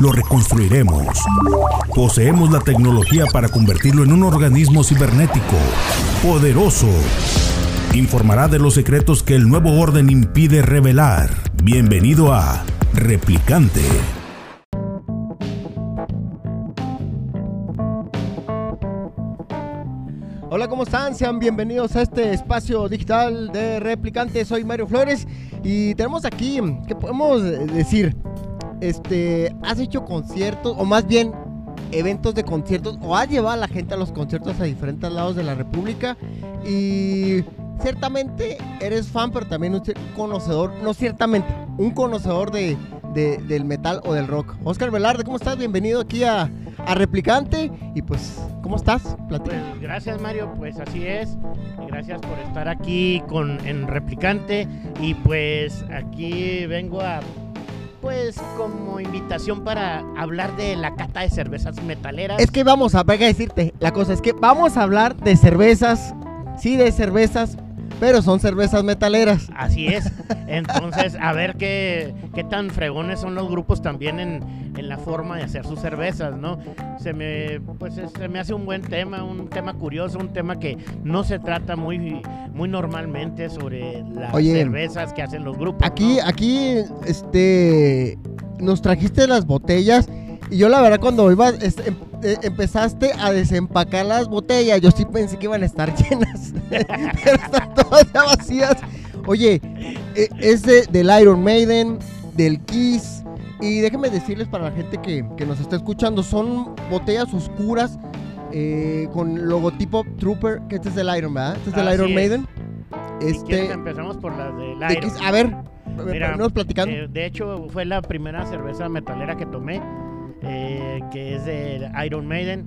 Lo reconstruiremos. Poseemos la tecnología para convertirlo en un organismo cibernético, poderoso. Informará de los secretos que el nuevo orden impide revelar. Bienvenido a Replicante. Hola, ¿cómo están? Sean bienvenidos a este espacio digital de Replicante. Soy Mario Flores y tenemos aquí, ¿qué podemos decir? Este, has hecho conciertos, o más bien eventos de conciertos, o has llevado a la gente a los conciertos a diferentes lados de la República y ciertamente eres fan, pero también un conocedor, no ciertamente, un conocedor de, de, del metal o del rock. Oscar Velarde, ¿cómo estás? Bienvenido aquí a, a Replicante y pues, ¿cómo estás? Pues, gracias Mario, pues así es. Gracias por estar aquí con, en Replicante y pues aquí vengo a pues como invitación para hablar de la cata de cervezas metaleras. Es que vamos a, venga a decirte, la cosa es que vamos a hablar de cervezas, sí, de cervezas, pero son cervezas metaleras. Así es. Entonces, a ver qué, qué tan fregones son los grupos también en, en, la forma de hacer sus cervezas, ¿no? Se me, pues, se me hace un buen tema, un tema curioso, un tema que no se trata muy, muy normalmente sobre las cervezas que hacen los grupos. Aquí, aquí, este, nos trajiste las botellas y yo la verdad cuando iba, este, em, eh, empezaste a desempacar las botellas, yo sí pensé que iban a estar llenas, pero están todas ya vacías. Oye, eh, es del Iron Maiden, del Kiss, y déjenme decirles para la gente que, que nos está escuchando, son botellas oscuras eh, con logotipo Trooper, que este es del Iron, ¿verdad? Este es del Iron Maiden. Este, empezamos por las del Iron. a ver, Mira, platicando. de hecho, fue la primera cerveza metalera que tomé. Eh, que es de Iron Maiden.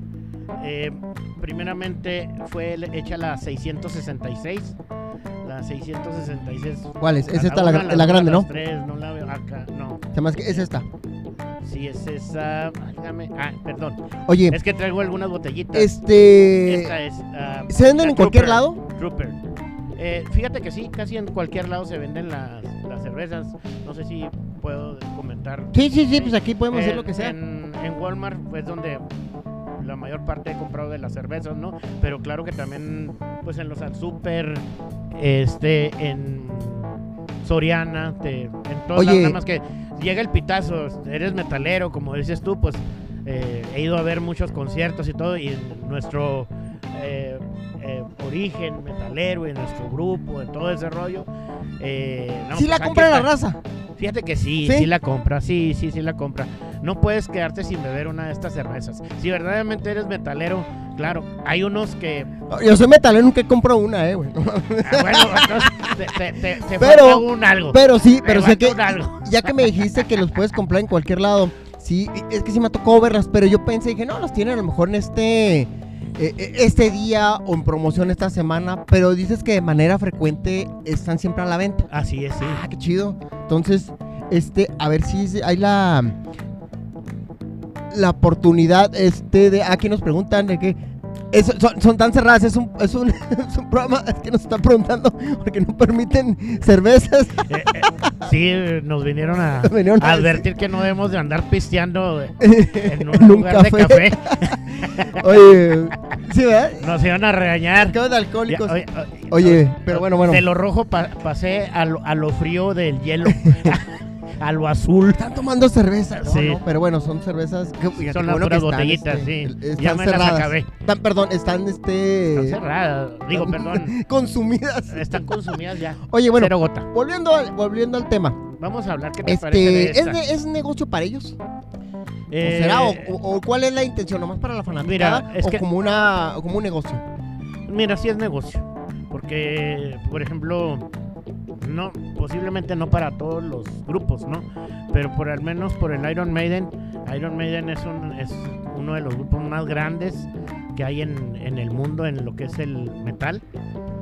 Eh, primeramente fue hecha la 666. La 666. ¿Cuál es? Es esta la, la, grande, ¿no? no la veo acá, no. que es esta. Sí, es esa. Ah, perdón. Oye. Es que traigo algunas botellitas. Este. Esta es. Ah, ¿Se venden en cualquier lado? Trooper. Eh, fíjate que sí, casi en cualquier lado se venden las, las cervezas. No sé si puedo comentar. Sí, sí, sí, pues aquí podemos hacer lo que sea. En, Walmart fue donde la mayor parte he comprado de las cervezas, ¿no? Pero claro que también, pues en los super, este, en Soriana, en todas las nada más que llega el pitazo, eres metalero, como dices tú, pues eh, he ido a ver muchos conciertos y todo, y nuestro eh, eh, origen metalero, en nuestro grupo, en todo ese rollo. Eh, ¿Sí pues la compra la raza? Fíjate que sí, sí, la compra, sí, sí, sí la compra. No puedes quedarte sin beber una de estas cervezas. Si verdaderamente eres metalero, claro, hay unos que... Yo soy metalero, nunca compro una, eh, güey. Ah, bueno, entonces te, te, te pero, un algo. Pero sí, pero sé que... Ya que me dijiste que los puedes comprar en cualquier lado, sí, es que sí me tocó verlas, pero yo pensé, dije, no, los tienen a lo mejor en este eh, eh, este día o en promoción esta semana, pero dices que de manera frecuente están siempre a la venta. Así es, sí. Ah, qué chido. Entonces, este, a ver si hay la la oportunidad este de aquí nos preguntan de que son, tan cerradas, es un, es, un, es un programa que nos están preguntando porque no permiten cervezas. Eh, eh, sí, nos vinieron a, advertir que no debemos de andar pisteando en un lugar de café. Oye, ¿sí, verdad? Nos iban a regañar. ¿Qué de alcohólicos? oye, pero bueno, bueno. De lo rojo pasé a lo, a lo frío del hielo. A lo azul. Están tomando cerveza. sí. pero bueno, son cervezas. Que, son las puras botellitas, este, sí. Están ya me cerradas. las acabé. Están, perdón, están este. Están cerradas. Digo, perdón. consumidas. Están consumidas ya. Oye, bueno. gota. Volviendo, al, volviendo al tema. Vamos a hablar. ¿Qué te este, parece de esta? ¿es, ¿Es negocio para ellos? ¿O será? O, o, cuál es la intención? ¿Nomás para la fanaticada? Mira, es o como, una, como un negocio? Mira, sí es negocio. Porque, por ejemplo, no, posiblemente no para todos los grupos, ¿no? Pero por al menos por el Iron Maiden, Iron Maiden es, un, es uno de los grupos más grandes que hay en, en el mundo en lo que es el metal.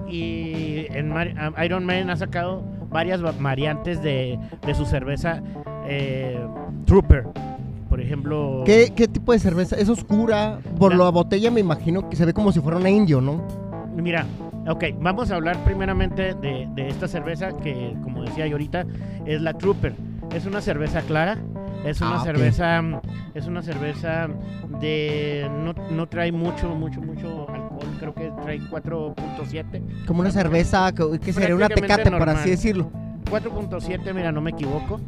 Y en Mar- a- Iron Maiden ha sacado varias va- variantes de, de su cerveza eh, Trooper. Por ejemplo, ¿Qué, qué tipo de cerveza? Es oscura. Por La- la botella me imagino que se ve como si fuera una indio, ¿no? Mira, ok, vamos a hablar primeramente de, de esta cerveza que, como decía yo ahorita, es la Trooper. Es una cerveza clara, es una Ah, cerveza, es una cerveza de, no, no trae mucho, mucho, mucho alcohol, creo que trae 4.7. Como una cerveza que, que sería una tecate, por así decirlo. 4.7, mira, no me equivoco,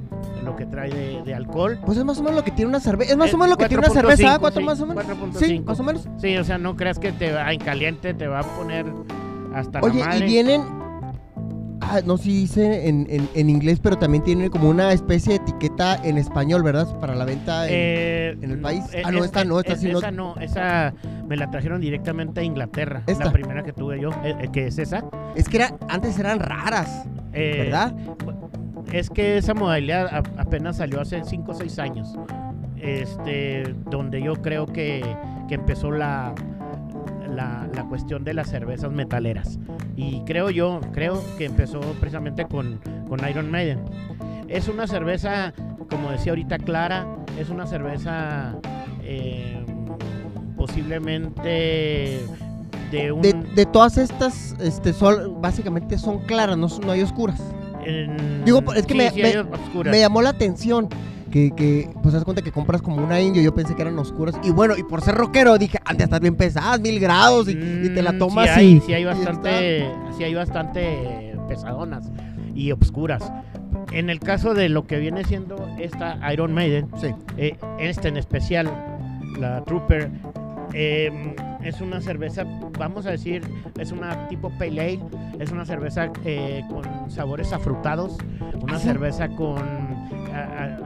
lo que trae de, de alcohol. Pues es más o menos lo que tiene una cerveza. Es más Eh, o menos lo que tiene una cerveza. 4.5, ¿Cuánto sí, más o menos? 4.5. Sí, más o menos. Sí, o sea, no creas que te va en caliente, te va a poner hasta Oye, la madre. y vienen. Ah, no sé si dice en, en, en inglés, pero también tienen como una especie de etiqueta en español, ¿verdad? Para la venta. en- Eh, en el país? eh, Ah, no, esta no, esta es- sí no- Esa no, esa me la trajeron directamente a Inglaterra. ¿Esta? La primera que tuve yo, eh, eh, que es esa. Es que era, antes eran raras, Eh, ¿verdad? Es que esa modalidad a- apenas salió hace 5 o 6 años. Este, donde yo creo que, que empezó la, la, la cuestión de las cervezas metaleras. Y creo yo, creo que empezó precisamente con, con Iron Maiden. Es una cerveza, como decía ahorita, clara. Es una cerveza eh, posiblemente de un... De, de todas estas, este, son, básicamente son claras, no, no hay oscuras. en- Digo, es que sí, me- sí me-. Me llamó la atención que, que pues das cuenta que compras como una indio, yo pensé que eran oscuras. Y bueno, y por ser rockero dije, de estar bien pesadas, mil grados, y, y te la Mm, tomas sí hay, y- sí hay bastante, sí hay bastante pesadonas y obscuras. En el caso de lo que viene siendo esta Iron Maiden, Sí. eh, esta en especial, la Trooper, eh, es una cerveza, vamos a decir, es una tipo Pale Ale, es una cerveza eh, con sabores afrutados, una ¿Ah, cerveza con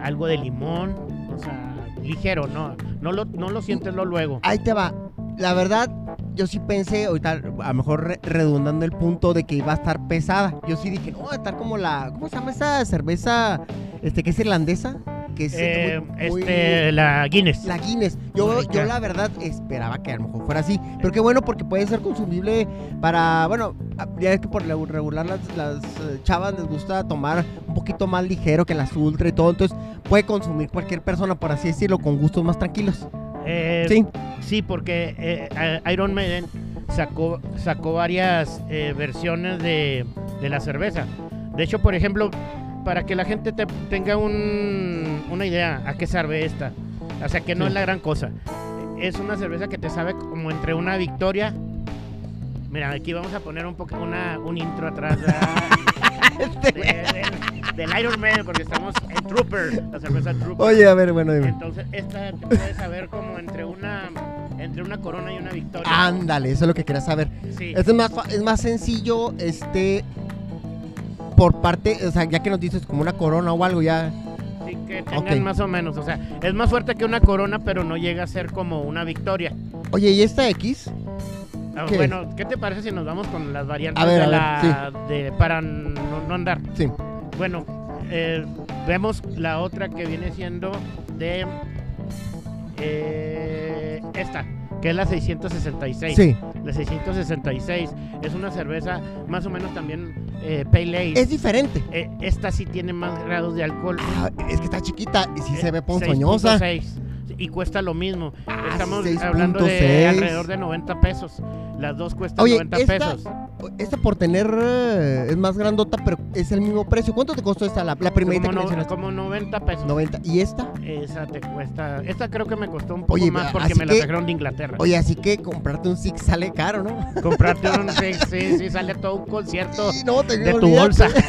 algo de limón, o sea, ligero, no, no lo, no lo sientes lo luego. Ahí te va. La verdad, yo sí pensé, ahorita a lo mejor re- redundando el punto de que iba a estar pesada. Yo sí dije, no, va a estar como la. ¿Cómo se llama esa cerveza? Este, que es irlandesa. Que es eh, Eh, muy- muy- este, la Guinness. La Guinness. Yo, yo la verdad esperaba que a lo mejor fuera así. Pero qué bueno porque puede ser consumible para, bueno, a- ya es que por regular las, las eh, chavas les gusta tomar un poquito más ligero que las ultra y todo. Entonces puede consumir cualquier persona, por así decirlo, con gustos más tranquilos. Eh, Sí. Sí, porque eh, eh, Iron Maiden sacó, sacó varias eh, versiones de, de la cerveza. De hecho, por ejemplo, para que la gente te- tenga un- una idea a qué sabe esta. O sea, que no Sí. es la gran cosa. Es una cerveza que te sabe como entre una victoria. Mira, aquí vamos a poner un poco una, un intro atrás de- de- del- del Iron Maiden, porque estamos en Trooper, la cerveza Trooper. Oye, a ver, bueno, dime. Entonces, esta te puedes saber como entre una entre una corona y una victoria. Ándale, eso es lo que quería saber. sí. Es más, es más sencillo, este, por parte, o sea, ya que nos dices como una corona o algo, ya. sí, que tengan más o menos. O sea, es más fuerte que una corona, pero no llega a ser como una victoria. Oye, ¿y esta X? Ah, ¿Qué bueno, ¿qué te parece si nos vamos con las variantes A ver, de a ver, la de para no, no andar? Sí. Bueno, eh, vemos la otra que viene siendo de eh, esta, que es la 666. Sí. La 666 es una cerveza más o menos también eh, pale ale. Es diferente. Eh, esta sí tiene más grados de alcohol. Ah, es que está chiquita y sí Eh, se ve ponzoñosa. 6.6, y cuesta lo mismo. Ah, Estamos 6.6. hablando de alrededor de 90 pesos. Las dos cuestan Oye, 90 esta- pesos. Esta por tener eh, es más grandota, pero es el mismo precio. ¿Cuánto te costó esta? La, la primerita Como, que no- mencionaste. como 90 pesos. 90. ¿Y esta? Esa te cuesta. Esta creo que me costó un poco Oye, más porque me la trajeron de Inglaterra. Oye, así que comprarte un Six sale caro, ¿no? Comprarte un. Sí, sí, sí, sale todo un concierto Sí, no, te de tu bolsa.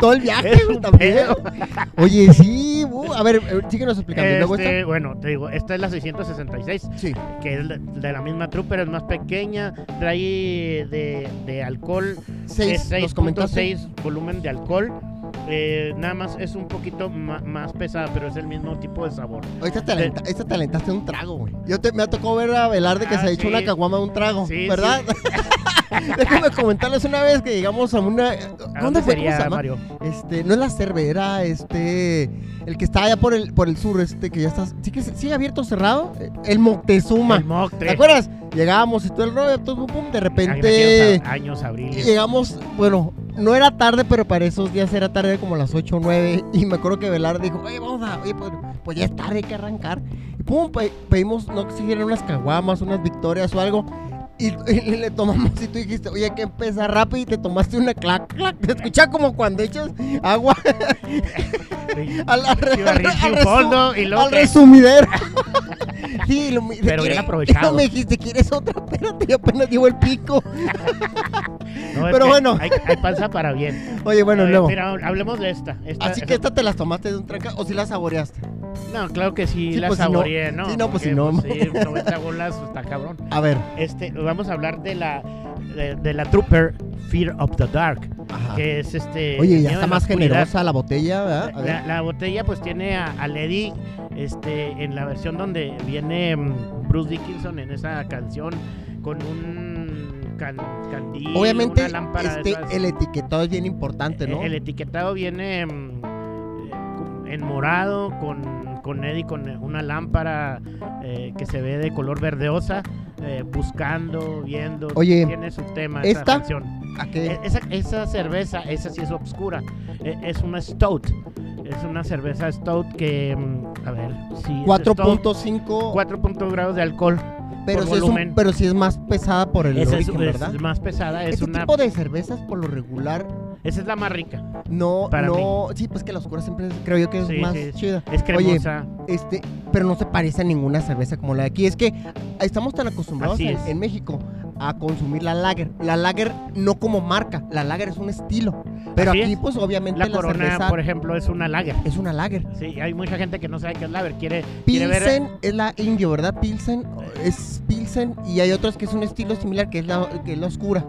Todo el viaje, Es güey, un también. pedo. Oye, sí. a ver, eh, síguenos explicando. ¿Y luego Este, esta? bueno, te digo, esta es la 666. Sí. que es de la misma Trooper, es más pequeña, trae de, de alcohol Seis, es nos comentaste. 6.6 volumen de alcohol. Eh, nada más es un poquito más pesada, pero es el mismo tipo de sabor. Esta te, alenta- esta te alentaste un trago, güey. Yo te, me ha tocado ver a Velarde que Ah, se ha hecho sí. una caguama de un trago, Sí, ¿verdad? sí. Déjenme comentarles una vez que llegamos a una. ¿A ¿Dónde fue? ¿Cómo sería, se llama? Mario? Este, no es la cervera, este. El que está allá por el, por el sur, este, que ya está. ¿Sí que sigue abierto o cerrado? El Moctezuma. El Moctre. ¿Te acuerdas? Llegábamos y todo el rollo, todo pum, pum, de En repente. años, abril. Llegamos, bueno, no era tarde, pero para esos días era tarde como las 8 o 9. Y me acuerdo que Velar dijo, oye, vamos a, oye, pues, pues ya es tarde, hay que arrancar. Y pum, pe- pedimos, no sé si eran unas caguamas, unas victorias o algo. Y, y le tomamos y tú dijiste, oye, que empezar rápido y te tomaste una clac, clac. Te escuchaba como cuando echas agua al, fondo y luego al resumidero. sí, lo, mi- Pero bien ¿quieres- aprovechado. Me dijiste, ¿quieres otra? Espérate, apenas llevo el pico. No, Pero bueno. Hay, hay panza para bien. Oye, bueno, luego. Mira, hablemos de esta. Esta- Así que esta te las tomaste de un tranca o si la saboreaste. No, claro que sí, Sí, la pues, si no- saboreé, ¿no? sí, no, pues, si no. sí, 90 bolas está cabrón. A ver. Este, vamos a hablar de la de, de la Trooper Fear of the Dark, Ajá. que es este Oye, ya está más oscuridad. generosa la botella, ¿verdad? A ver. La, la botella pues tiene a, a Lady este, en la versión donde viene mm, Bruce Dickinson en esa canción con un can- candil, Obviamente, una lámpara este, el etiquetado es bien importante, ¿no? El etiquetado viene mm, en morado con, con Eddie con una lámpara eh, que se ve de color verdeosa, eh, buscando, viendo. Oye, tiene su tema esa ¿esta? canción. ¿A qué? E- Esa, esa cerveza, esa sí es oscura. E- Es una stout. Es una cerveza stout que, mm, a ver, stout, 4.5, 4 grados de alcohol. pero, si es un- pero si es más pesada por el es, origen, es ¿verdad? más pesada, es Este una. tipo de cervezas, por lo regular, Esa es la más rica. no, Para no, sí, pues que la oscura siempre es- creo yo que es Sí, más sí, chida. Es cremosa. Este, pero no se parece a ninguna cerveza como la de aquí. Es que estamos tan acostumbrados en, es. en México a consumir la lager. La lager no como marca, la lager es un estilo. Pero Así aquí, es. pues obviamente la la, corona, cerveza por ejemplo, es una lager. es una lager. Sí, hay mucha gente que no sabe qué es lager. Quiere, quiere ver. Pilsen es la indio, ¿verdad? Pilsen es Pilsen y hay otros que es un estilo similar que es la, que es la oscura.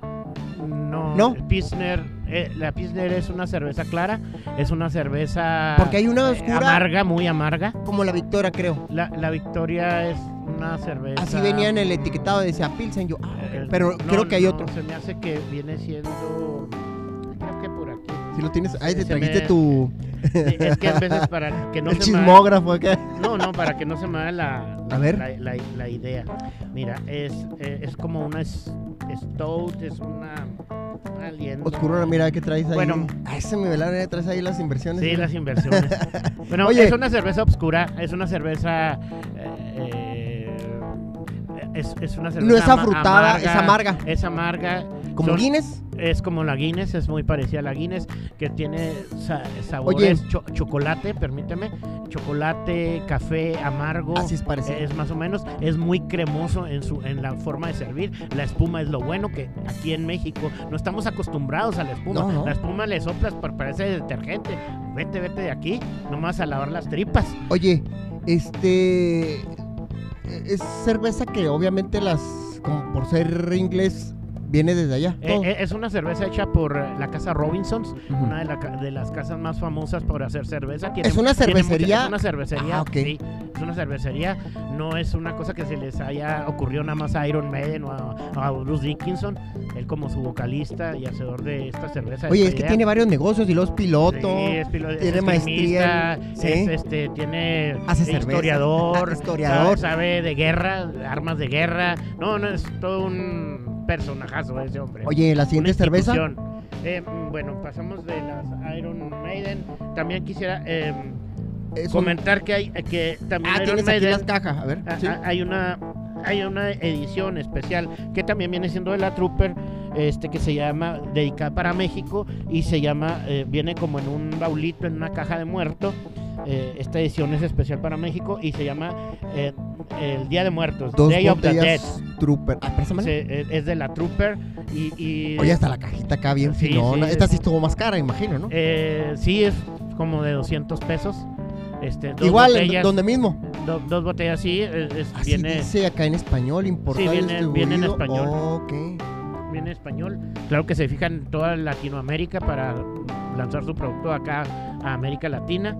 No, ¿No? Pilsner, eh, la Pilsner es una cerveza clara, es una cerveza Porque hay una eh, oscura amarga, muy amarga. como la Victoria, creo. La, la Victoria es una cerveza. Así venía en el etiquetado, decía Pilsen. Yo, ah, ok. eh, pero no, creo que hay no, otro. Se me hace que viene siendo. Creo que por aquí. Si lo tienes, ahí te se trajiste me- tu Sí, es que a veces para que no el se me chismógrafo acá. No, no, para que no se me haga la, la, la- la idea. Mira, es, eh, es como una stout, es una aliento. Oscurona, mira que traes ahí. Bueno. Ah, ese mi velado, eh, traes ahí las inversiones. Sí, las inversiones. bueno, Oye. es una cerveza oscura, es una cerveza. eh, es, es una cerveza No es afrutada, es amarga. Es amarga. Como Son- Guinness. Es como la Guinness, es muy parecida a la Guinness, que tiene sa- sabores cho- chocolate, permíteme, chocolate, café, amargo. Así es parecido. Es más o menos, es muy cremoso en su en la forma de servir. La espuma es lo bueno que aquí en México no estamos acostumbrados a la espuma. No, no. La espuma le soplas parece detergente. Vete, vete de aquí, nomás a lavar las tripas. Oye, este. Es cerveza que obviamente las. Como por ser inglés, viene desde allá. Eh, eh, es una cerveza hecha por eh, la casa Robinsons, una de, la de las casas más famosas por hacer cerveza. Tiene- ¿Es una mucha- cervecería? es una cervecería, Ah, sí. Es una cervecería. No es una cosa que se les haya ocurrido nada más a Iron Maiden o a, a Bruce Dickinson. Él como su vocalista y hacedor de esta cerveza. Oye, esta es que tiene varios negocios y los Sí, piloto. es pilo- es tiene maestría sí. es, este, tiene Hace cerveza. historiador, historiador. Sabe, sabe de guerra, armas de guerra. No, no, es todo un personajazo ese hombre. Oye, la siguiente cerveza. Eh, mm, bueno, pasamos de las Iron Maiden. También quisiera eh, un- comentar que hay que también Ah, Iron tienes aquí Maiden las cajas. A ver. Ah, sí. ah, Hay una hay una edición especial que también viene siendo de la Trooper, este que se llama dedicada para México y se llama eh, viene como en un baulito en una caja de muerto. Eh, esta edición es especial para México y se llama eh, el Día de Muertos, Dos Day of the Dead. Trooper. Ah, préstamela. Eh, es de la Trooper y, y Oye, hasta la cajita acá bien Sí, finona. sí. Esta sí estuvo más cara, imagino, ¿no? eh, sí es como de 200 pesos. Este, dos Igual, en botellas, donde mismo. do- dos botellas sí, es- es- Así viene dice acá en español, importado y viene- viene en español. Ok. viene español. Claro que se fijan en toda Latinoamérica para lanzar su producto acá a América Latina.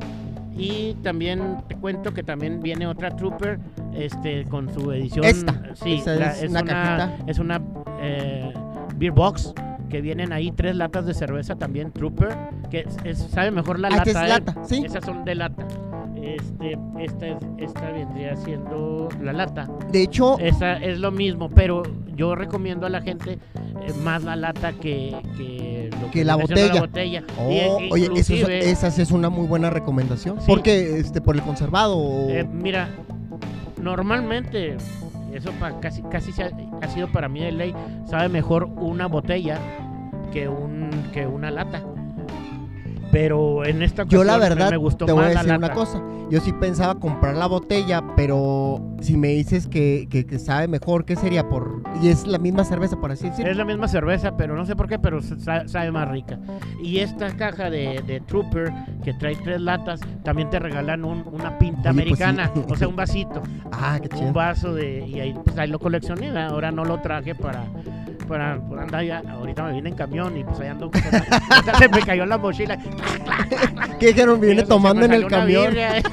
Y también te cuento que también viene otra Trooper este, con su edición. Esta, Sí, esa la- es una cajita. Es una eh, Beer Box, que vienen ahí tres latas de cerveza también, Trooper, que es- es- sabe mejor la Ah, esta lata. es ¿eh? lata, ¿sí? Esas son de lata. Este, esta, es- esta vendría siendo la lata. De hecho, Esa es lo mismo, pero yo recomiendo a la gente eh, más la lata que, que, lo Que la viene siendo botella. la botella. oh, Y, e- oye, eso es- esa sí es una muy buena recomendación. Sí. Porque, este, por el conservado. eh, mira, normalmente, eso pa- casi, casi se ha, sido para mí de ley, sabe mejor una botella que, un, que una lata. Pero en esta Yo la ocasión verdad me gustó te voy a más la decir una lata. cosa. Yo sí pensaba comprar la botella, pero si me dices que, que- que sabe mejor, ¿qué sería? por Y es la misma cerveza, por así decirlo. Es la misma cerveza, pero no sé por qué, pero sa- sabe más rica. Y esta caja de, de Trooper, que trae tres latas, también te regalan un- una pinta Oye, pues sí. americana, o sea, un vasito, Ah, qué chido. un vaso de... Y ahí, pues, ahí lo coleccioné, ahora no lo traje para... Para, para andar ya, ahorita me vine en camión y pues ahí ando. se me cayó la mochila. ¿Qué dijeron? Viene tomando en el camión. birria, eh.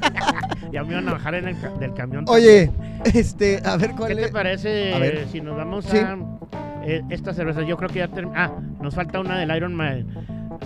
ya me iban a bajar en el, ca- del camión. Oye, este, a ver cuál ¿Qué te es. parece A ver. eh, si nos vamos Sí. a eh, esta cerveza? Yo creo que ya term- Ah, nos falta una del Iron Man.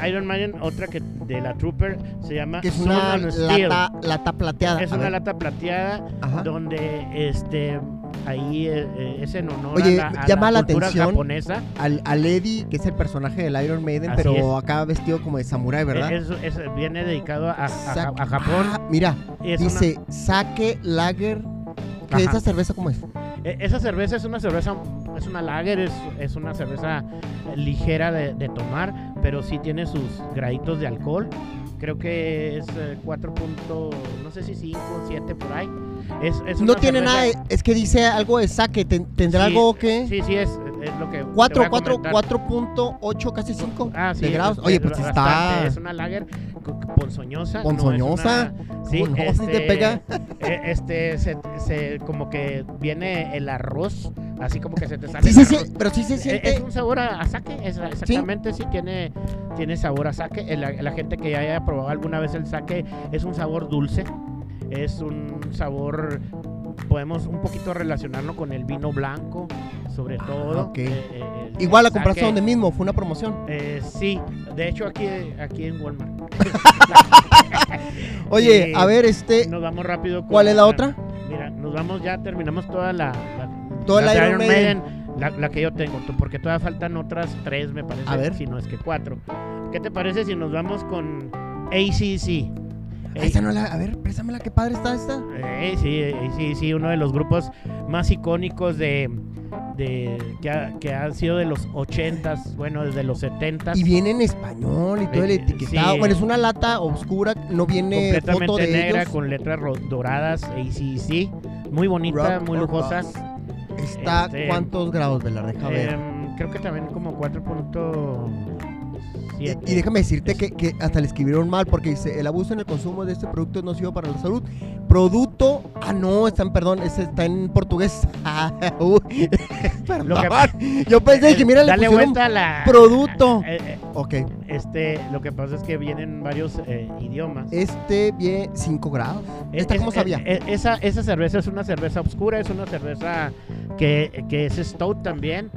Iron Man, otra que de la Trooper, se llama Que es una lata, lata plateada. Es A una ver. lata plateada Ajá. donde este ahí eh, eh, es en honor Oye, a la, a llama la cultura atención japonesa. Al, al Eddie, que es el personaje del Iron Maiden, Así pero acá vestido como de samurái, ¿verdad? Es, es- viene dedicado a, a- a Japón. Ah, mira, es una- dice Sake Lager. ¿Qué esa cerveza cómo es? E- Esa cerveza es una cerveza, es una lager, es, es una cerveza ligera de, de tomar, pero sí tiene sus graditos de alcohol. Creo que es eh, 4. punto- no sé si 5, 7 por ahí. Es, es No tiene cerveza- nada, es que dice algo de ten- ¿Tendrá Sí, algo que? Sí, sí, es, es lo que. te 4, voy a 4, comentar. 4.8, casi 5 Ah, sí, de grados. Oye, es pues bastante, está. Es una lager co- ponzoñosa. no Ponzoñosa. una- sí, ¿Cómo no? ¿Sí te este, pega? eh, Este, se, se- como que viene el arroz, así como que se te sale Sí, sí, sí, pero sí se Eh, siente. Es un sabor a, a sake, es- exactamente, sí, tiene, tiene sabor a sake. Eh, La, la gente que ya haya probado alguna vez el sake es un sabor dulce, es un sabor, podemos un poquito relacionarlo con el vino blanco, sobre todo. Ah, ok. Eh, eh, el- Igual la compraste donde mismo, fue una promoción. eh, sí, de hecho aquí, aquí en Walmart. Oye, a ver, este. Nos vamos rápido. con ¿Cuál es la otra? Mira, nos vamos ya, terminamos toda la... la La de Iron Maiden. la, la que yo tengo, porque todavía faltan otras tres, me parece, A ver. si no es que cuatro. ¿Qué te parece si nos vamos con ACC? Ah, Esa no la. A ver, préstamela, qué padre está esta. Eh, sí, ACC, uno de los grupos más icónicos de... de que, ha, que han sido de los 80s, bueno, desde los 70s. Y viene en español y todo el Eh, etiquetado. sí. Bueno, es una lata oscura, no viene foto completamente de negra ellos. con letras doradas, ACC. Muy bonita, Rock muy or lujosa. Está, Este, ¿cuántos grados, Velar? Deja ver. Em, creo que también como 4.7. Y, y déjame decirte que, que hasta le escribieron mal porque dice, el abuso en el consumo de este producto es nocivo para la salud. Producto, ah no, está en, perdón, ese está en portugués. Ah, perdón. Lo que- Yo pensé que, mira, le Dale pusieron vuelta a la... producto. Eh, eh, Ok, este, lo que pasa es que vienen varios eh, idiomas. este bien 5 grados. Es- ¿Esta es- cómo sabía? eh, eh, esa, esa cerveza es una cerveza oscura, es una cerveza que, que es stout también.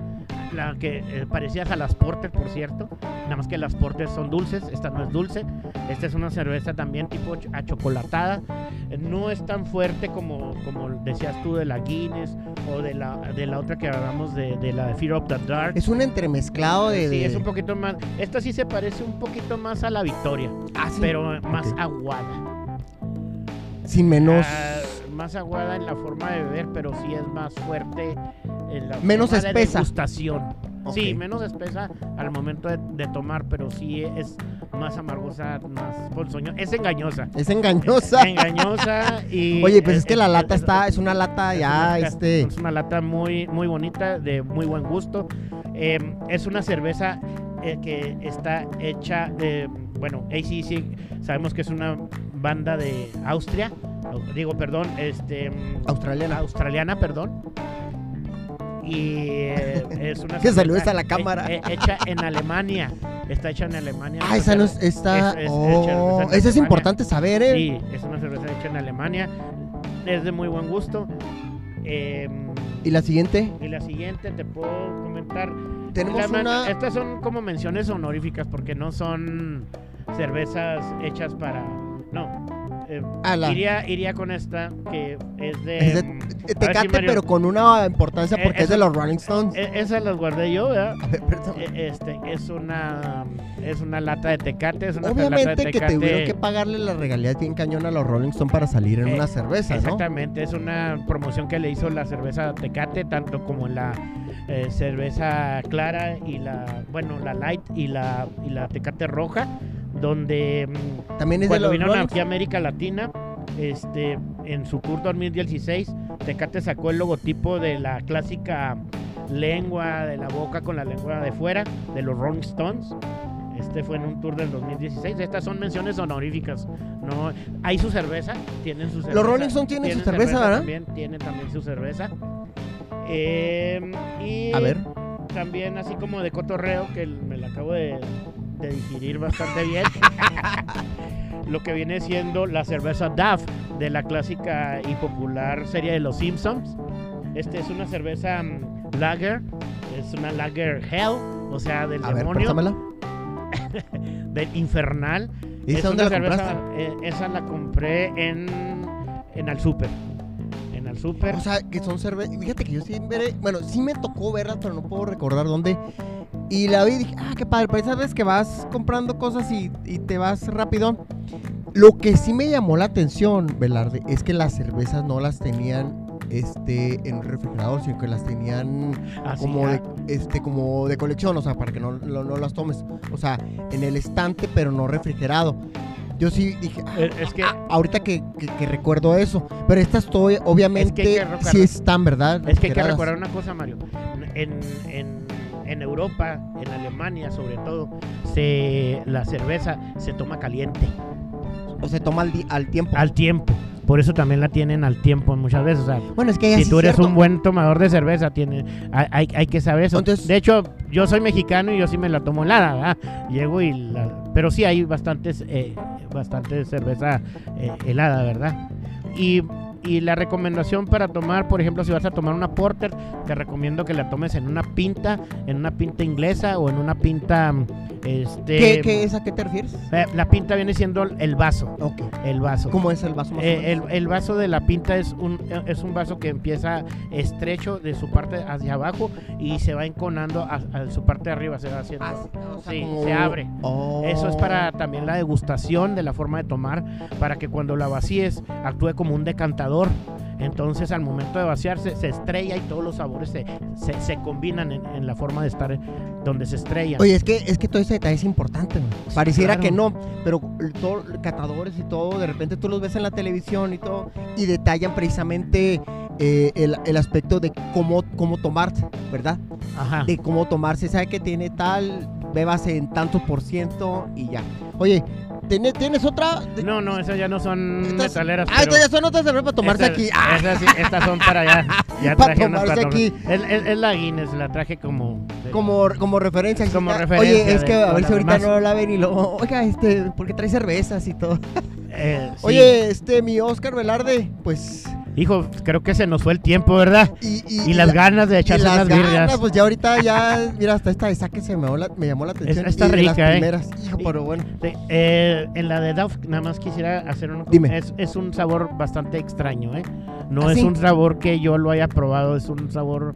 La que eh, parecía a las Porter, por cierto. Nada más que las Porter son dulces, esta no es dulce. Esta es una cerveza también tipo ch- achocolatada. No es tan fuerte como, como decías tú de la Guinness o de la, de la otra que hablamos de, de la Fear of the Dark. Es un entremezclado de... Sí, es un poquito más. Esta sí se parece un poquito más a la Victoria, Ah, sí, pero más aguada. Sin menos... Ah, más aguada en la forma de beber, pero sí es más fuerte en la Menos forma de espesa. degustación. Sí, Ok. menos espesa al momento de, de tomar, pero sí es más amargosa, más ponzoñosa. Es engañosa. Es engañosa. engañosa y... Oye, pues es que la es- lata es- está, es una lata es ya, una- este... Es una lata muy, muy bonita, de muy buen gusto. Eh, es una cerveza eh, que está hecha, de, bueno, ACC, sabemos que es una banda de Austria, digo, perdón, este, Australiana. australiana, perdón. Y eh, es una Que saludes a la cámara. he- hecha en Alemania. Está hecha en Alemania. Ah, esa no es, está... Es- oh, eso es importante saber, ¿eh? Sí, es una cerveza hecha en Alemania. Es de muy buen gusto. Eh, ¿Y la siguiente? Y la siguiente te puedo comentar. Tenemos La una... Estas son como menciones honoríficas porque no son cervezas hechas para. Eh, la- iría, iría con esta que es de. Es de- mm, si Tecate, Mario- pero con una importancia Eh, porque es de esa- los Rolling Stones. e- Esas las guardé yo, ¿verdad? A ver, perdón. Eh, Este, es una es una lata de tecate, es una lata Obviamente de que tecate. tuvieron que pagarle las regalías bien cañón a los Rolling Stones para salir en Eh, una cerveza, ¿no? Exactamente, es una promoción que le hizo la cerveza Tecate, tanto como la eh, cerveza clara y la, bueno, la light y la, y la Tecate roja, donde mm, También es de cuando los vinieron Rolling aquí a América Latina, este, en su tour 2016, Tecate sacó el logotipo de la clásica lengua de la boca con la lengua de fuera de los Rolling Stones. Este fue en un tour del 2016. Estas son menciones honoríficas. No, hay su cerveza, tienen su cerveza. Rolling Stones tienen su cerveza, ¿verdad? También tienen también su cerveza. Eh, y A ver. también así como de cotorreo que me la acabo de, de digerir bastante bien. lo que viene siendo la cerveza DAF de la clásica y popular serie de Los Simpsons. Este es una cerveza mm, lager, es una lager hell, o sea, del A ver, demonio, préstamela. del infernal. ¿Y Es dónde una la cerveza, eh, esa la compré en en Al Super. En Al Super. O sea, que son cervezas. Fíjate que yo siempre. Bueno, sí me tocó verlas, pero no puedo recordar dónde. Y la vi y dije, ah, qué padre. Pero veces que vas comprando cosas y, y te vas rápido. Lo que sí me llamó la atención, Velarde, es que las cervezas no las tenían este en un refrigerador, sino que las tenían Así, como ah, de, este, como de colección, o sea, para que no, no, no las tomes. O sea, en el estante, pero no refrigerado. Yo sí dije, ah, es que ah, ahorita que, que- que recuerdo eso. Pero estas obviamente, que recordar- sí están, ¿verdad? Es que hay que recordar una cosa, Mario. En, en- en Europa, en Alemania sobre todo, se, la cerveza se toma caliente, O se toma al, al tiempo. al tiempo. Por eso también la tienen al tiempo muchas veces. O sea, Bueno, es que si tú es eres cierto. un buen tomador de cerveza, tiene, hay, hay- hay que saber eso. Entonces- de hecho, yo soy mexicano y yo sí me la tomo helada, ¿verdad? Llego y la... Pero sí hay bastantes, eh, bastante cerveza eh, helada, ¿verdad? Y, y la recomendación para tomar, por ejemplo, si vas a tomar una porter, te recomiendo que la tomes en una pinta, en una pinta inglesa o en una pinta... Este, ¿Qué, qué es? ¿A qué te refieres? eh, la pinta viene siendo el vaso, Ok. el vaso. ¿Cómo es el vaso más Eh, el, el vaso de la pinta es un, es un vaso que empieza estrecho de su parte hacia abajo y se va enconando a, a su parte de arriba, se va haciendo. Ah, sí, o sea, sí, como- se abre. Oh. Eso es para también la degustación de la forma de tomar, para que cuando la vacíes actúe como un decantador. Entonces al momento de vaciarse se estrella y todos los sabores se, se, se combinan en, en la forma de estar donde se estrellan. Oye, es que, es que todo ese detalle es importante. Pareciera claro. que no, pero todos catadores y todo, de repente tú los ves en la televisión y todo, y detallan precisamente eh, el, el aspecto de cómo, cómo tomarse, ¿verdad? Ajá. De cómo tomarse, sabe que tiene tal, bebas en tanto por ciento y ya. Oye, ¿tiene- ¿tienes otra? No, no, esas ya no son Estas- metaleras. Ah, estas ya son otras para tomarse aquí. Ah, Estas, sí, estas son para allá. Ya Para traje unas tomarse para aquí. Es, es- es la Guinness, la traje como. de- como, como referencia. Como referencia Oye, es que a ver si ahorita no la ven y lo. Oiga, este, porque trae cervezas y todo. eh, sí. Oye, este, mi Oscar Velarde, pues. Hijo, creo que se nos fue el tiempo, ¿verdad? Y, Y, las la- ganas de echarse las unas ganas, birrias. pues ya ahorita ya, mira, hasta esta de saque se me, llamó la- me llamó la atención. está y de las rica, ¿eh? primeras, hijo, pero bueno. Sí, eh, en la de Duff, nada más quisiera hacer un. Dime. Es, es un sabor bastante extraño, ¿eh? No ¿Ah, es un sabor que yo lo haya probado, es un sabor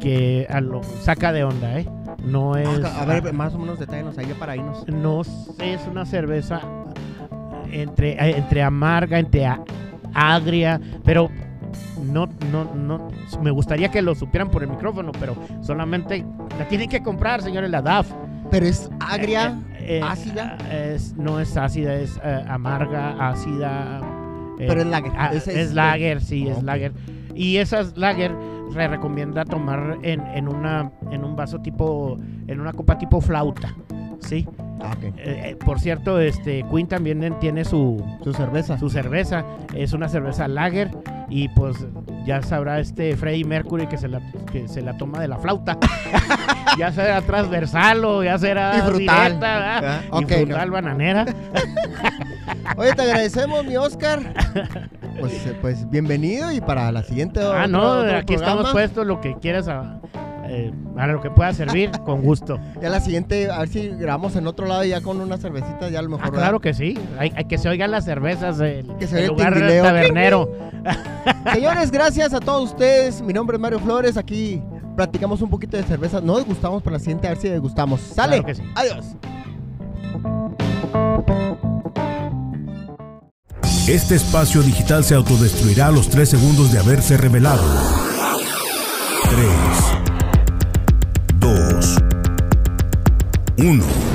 que a lo saca de onda, ¿eh? No es. Ah, a ver, más o menos detalles ahí para irnos. no es una cerveza entre, eh, entre amarga, entre a- agria, pero no, no, no, me gustaría que lo supieran por el micrófono, pero solamente la tienen que comprar, señores, la DAF. Pero es agria. Eh, eh, ácida. Es, no es ácida, es eh, amarga, ácida. eh, Pero es lager, ah, es- lager, sí, es lager. Y esas lager se recomienda tomar en, en, una, en un vaso tipo, en una copa tipo flauta, ¿sí? Ah. Eh, eh, por cierto, este Queen también en- tiene su, Su cerveza. su cerveza. Es una cerveza lager y pues ya sabrá este Freddie Mercury que se la, que se la toma de la flauta. ya será transversal o ya será Y frutal. directa. Ah, y bananera. Oye, te agradecemos, mi Oscar. pues, eh, pues bienvenido y para la siguiente. Ah, otro- no, otro aquí estamos puestos, lo que quieras, a, eh, a lo que pueda servir, con gusto. Ya la siguiente, a ver si grabamos en otro lado ya con unas cervecitas, ya a lo mejor. Ah, claro que sí. Hay, hay que se oigan las cervezas del Que se del lugar tintileo. tabernero. Señores, gracias a todos ustedes. Mi nombre es Mario Flores. Aquí platicamos un poquito de cerveza. No degustamos, pero la siguiente a ver si degustamos. ¡Sale! Claro que sí. Adiós. Este espacio digital se autodestruirá a los 3 segundos de haberse revelado. 3, 1